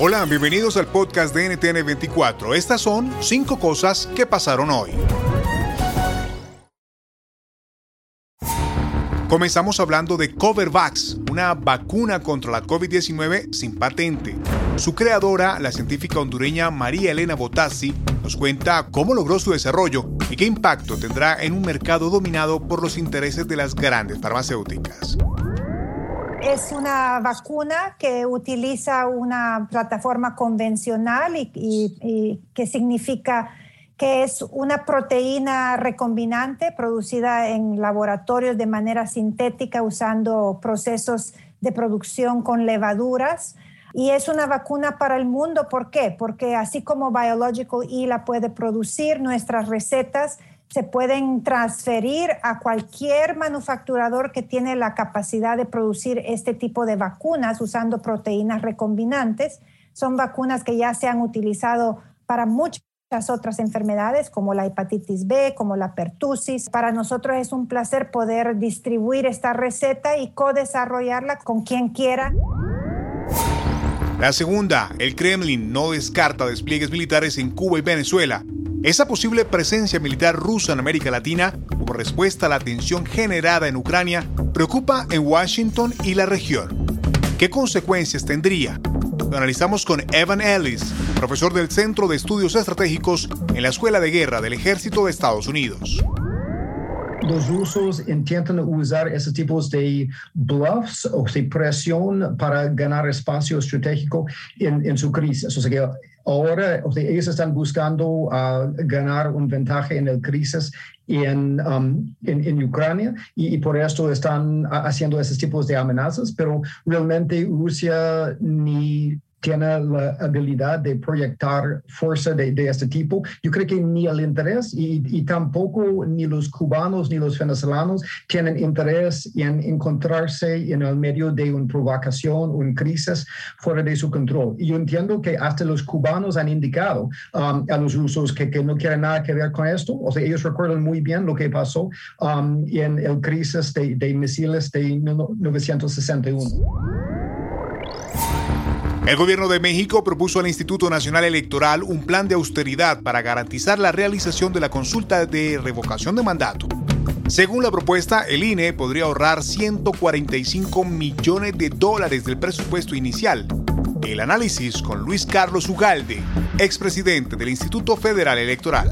Hola, bienvenidos al podcast de NTN24. Estas son cinco cosas que pasaron hoy. Comenzamos hablando de Covervax, una vacuna contra la COVID-19 sin patente. Su creadora, la científica hondureña María Elena Botassi, nos cuenta cómo logró su desarrollo y qué impacto tendrá en un mercado dominado por los intereses de las grandes farmacéuticas. Es una vacuna que utiliza una plataforma convencional y, que significa que es una proteína recombinante producida en laboratorios de manera sintética usando procesos de producción con levaduras. Y es una vacuna para el mundo. ¿Por qué? Porque así como Biological E la puede producir, nuestras recetas se pueden transferir a cualquier manufacturador que tiene la capacidad de producir este tipo de vacunas usando proteínas recombinantes. Son vacunas que ya se han utilizado para muchas otras enfermedades como la hepatitis B, como la pertusis. Para nosotros es un placer poder distribuir esta receta y co-desarrollarla con quien quiera. La segunda, el Kremlin no descarta despliegues militares en Cuba y Venezuela esa posible presencia militar rusa en América Latina, como respuesta a la tensión generada en Ucrania, preocupa en Washington y la región. ¿Qué consecuencias tendría? Lo analizamos con Evan Ellis, profesor del Centro de Estudios Estratégicos en la Escuela de Guerra del Ejército de Estados Unidos los rusos intentan usar esos tipos de bluffs o de presión para ganar espacio estratégico en, su crisis. O sea que ahora ellos están buscando ah, ganar un ventaja en el crisis en, um, en, Ucrania y, y, por esto están haciendo esos tipos de amenazas, pero realmente Rusia ni tiene la habilidad de proyectar fuerza de, este tipo. Yo creo que ni el interés y, tampoco ni los cubanos ni los venezolanos tienen interés en encontrarse en el medio de una provocación, una crisis fuera de su control. Y yo entiendo que hasta los cubanos han indicado um, a los rusos que, que, no quieren nada que ver con esto. O sea, ellos recuerdan muy bien lo que pasó um, en el crisis de, de misiles de 1961. El gobierno de México propuso al Instituto Nacional Electoral un plan de austeridad para garantizar la realización de la consulta de revocación de mandato. Según la propuesta, el INE podría ahorrar 145 millones de dólares del presupuesto inicial. El análisis con Luis Carlos Ugalde, expresidente del Instituto Federal Electoral.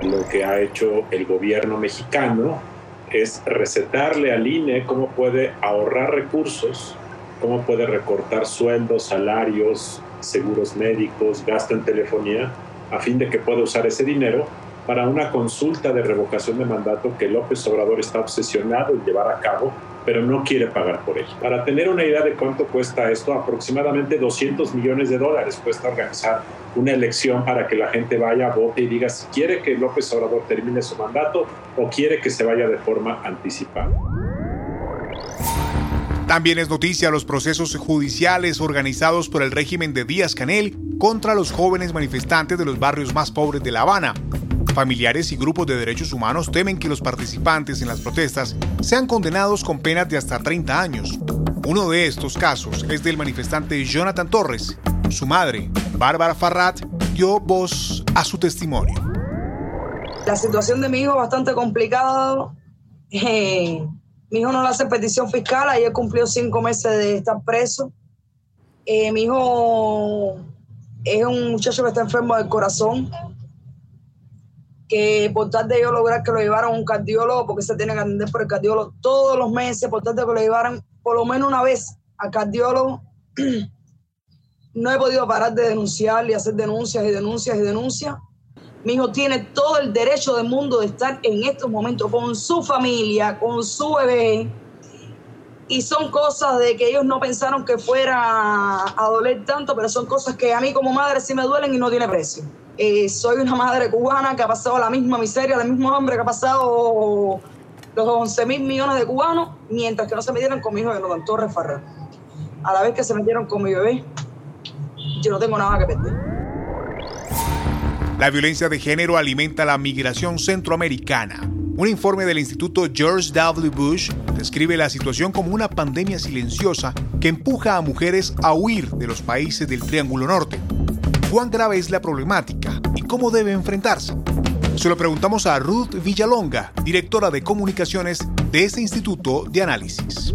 Lo que ha hecho el gobierno mexicano es recetarle al INE cómo puede ahorrar recursos cómo puede recortar sueldos, salarios, seguros médicos, gasto en telefonía, a fin de que pueda usar ese dinero para una consulta de revocación de mandato que López Obrador está obsesionado en llevar a cabo, pero no quiere pagar por ello. Para tener una idea de cuánto cuesta esto, aproximadamente 200 millones de dólares cuesta organizar una elección para que la gente vaya, vote y diga si quiere que López Obrador termine su mandato o quiere que se vaya de forma anticipada. También es noticia los procesos judiciales organizados por el régimen de Díaz Canel contra los jóvenes manifestantes de los barrios más pobres de La Habana. Familiares y grupos de derechos humanos temen que los participantes en las protestas sean condenados con penas de hasta 30 años. Uno de estos casos es del manifestante Jonathan Torres. Su madre, Bárbara Farrat, dio voz a su testimonio. La situación de mi hijo es bastante complicada. Eh, Mi hijo no le hace petición fiscal, ayer cumplió cinco meses de estar preso. Eh, mi hijo es un muchacho que está enfermo del corazón, que por tal de yo lograr que lo llevaran a un cardiólogo, porque se tiene que atender por el cardiólogo todos los meses, por tal de que lo llevaran por lo menos una vez al cardiólogo, no he podido parar de denunciar y hacer denuncias y denuncias y denuncias. Mi hijo tiene todo el derecho del mundo de estar en estos momentos con su familia, con su bebé. Y son cosas de que ellos no pensaron que fuera a doler tanto, pero son cosas que a mí como madre sí me duelen y no tiene precio. Eh, soy una madre cubana que ha pasado la misma miseria, el mismo hambre que ha pasado los 11 mil millones de cubanos, mientras que no se metieron con mi hijo de los Torres Farrar. A la vez que se metieron con mi bebé, yo no tengo nada que perder. La violencia de género alimenta la migración centroamericana. Un informe del Instituto George W. Bush describe la situación como una pandemia silenciosa que empuja a mujeres a huir de los países del Triángulo Norte. ¿Cuán grave es la problemática y cómo debe enfrentarse? Se lo preguntamos a Ruth Villalonga, directora de comunicaciones de este Instituto de Análisis.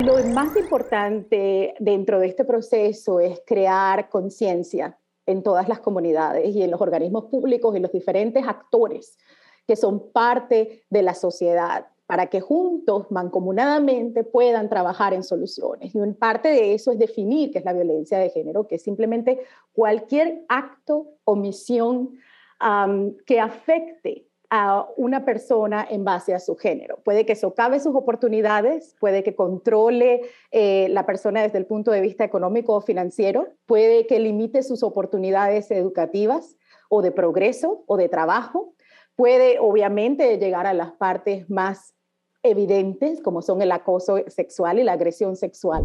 Lo más importante dentro de este proceso es crear conciencia en todas las comunidades y en los organismos públicos y los diferentes actores que son parte de la sociedad para que juntos, mancomunadamente, puedan trabajar en soluciones. Y parte de eso es definir qué es la violencia de género, que es simplemente cualquier acto o misión que afecte a una persona en base a su género. Puede que socave sus oportunidades, puede que controle eh, la persona desde el punto de vista económico o financiero, puede que limite sus oportunidades educativas o de progreso o de trabajo, puede obviamente llegar a las partes más evidentes como son el acoso sexual y la agresión sexual.